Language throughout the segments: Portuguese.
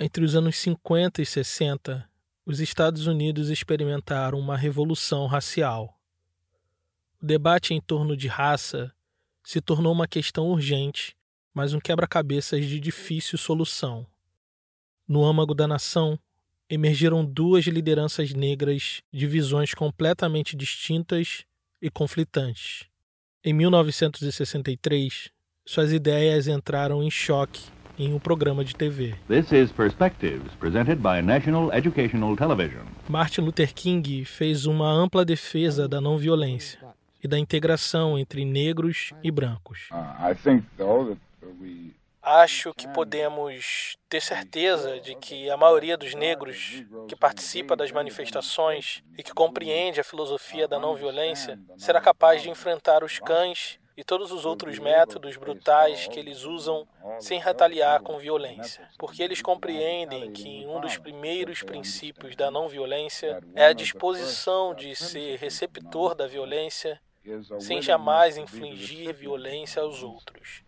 Entre os anos 50 e 60, os Estados Unidos experimentaram uma revolução racial. O debate em torno de raça se tornou uma questão urgente, mas um quebra-cabeças de difícil solução. No âmago da nação, emergiram duas lideranças negras de visões completamente distintas e conflitantes. Em 1963, suas ideias entraram em choque em um programa de TV. This is Perspectives, presented by National Educational Television. Martin Luther King fez uma ampla defesa da não violência e da integração entre negros e brancos. Uh, Acho que podemos ter certeza de que a maioria dos negros que participa das manifestações e que compreende a filosofia da não violência será capaz de enfrentar os cães e todos os outros métodos brutais que eles usam sem retaliar com violência, porque eles compreendem que um dos primeiros princípios da não violência é a disposição de ser receptor da violência sem jamais infligir violência aos outros.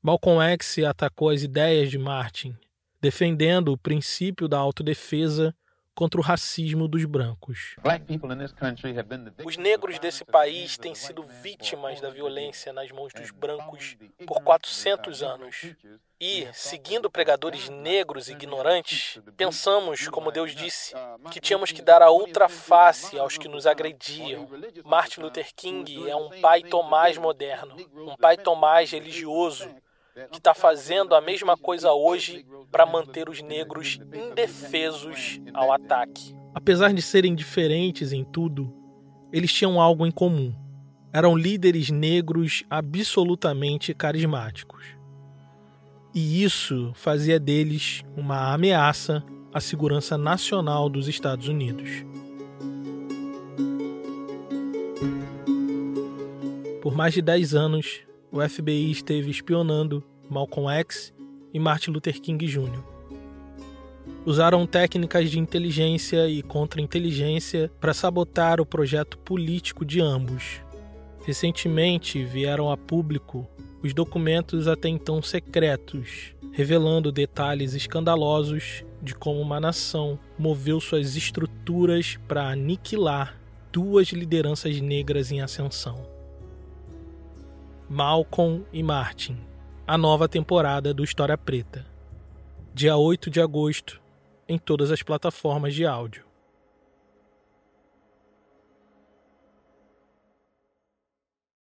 Malcolm X atacou as ideias de Martin, defendendo o princípio da autodefesa contra o racismo dos brancos. Os negros desse país têm sido vítimas da violência nas mãos dos brancos por 400 anos. E, seguindo pregadores negros ignorantes, pensamos, como Deus disse, que tínhamos que dar a outra face aos que nos agrediam. Martin Luther King é um pai Tomás moderno, um pai Tomás religioso que está fazendo a mesma coisa hoje para manter os negros indefesos ao ataque. Apesar de serem diferentes em tudo, eles tinham algo em comum. Eram líderes negros absolutamente carismáticos. E isso fazia deles uma ameaça à segurança nacional dos Estados Unidos. Por mais de 10 anos, o FBI esteve espionando Malcolm X e Martin Luther King Jr. Usaram técnicas de inteligência e contra-inteligência para sabotar o projeto político de ambos. Recentemente vieram a público os documentos até então secretos, revelando detalhes escandalosos de como uma nação moveu suas estruturas para aniquilar duas lideranças negras em ascensão. Malcolm e Martin, a nova temporada do História Preta. Dia 8 de agosto, em todas as plataformas de áudio.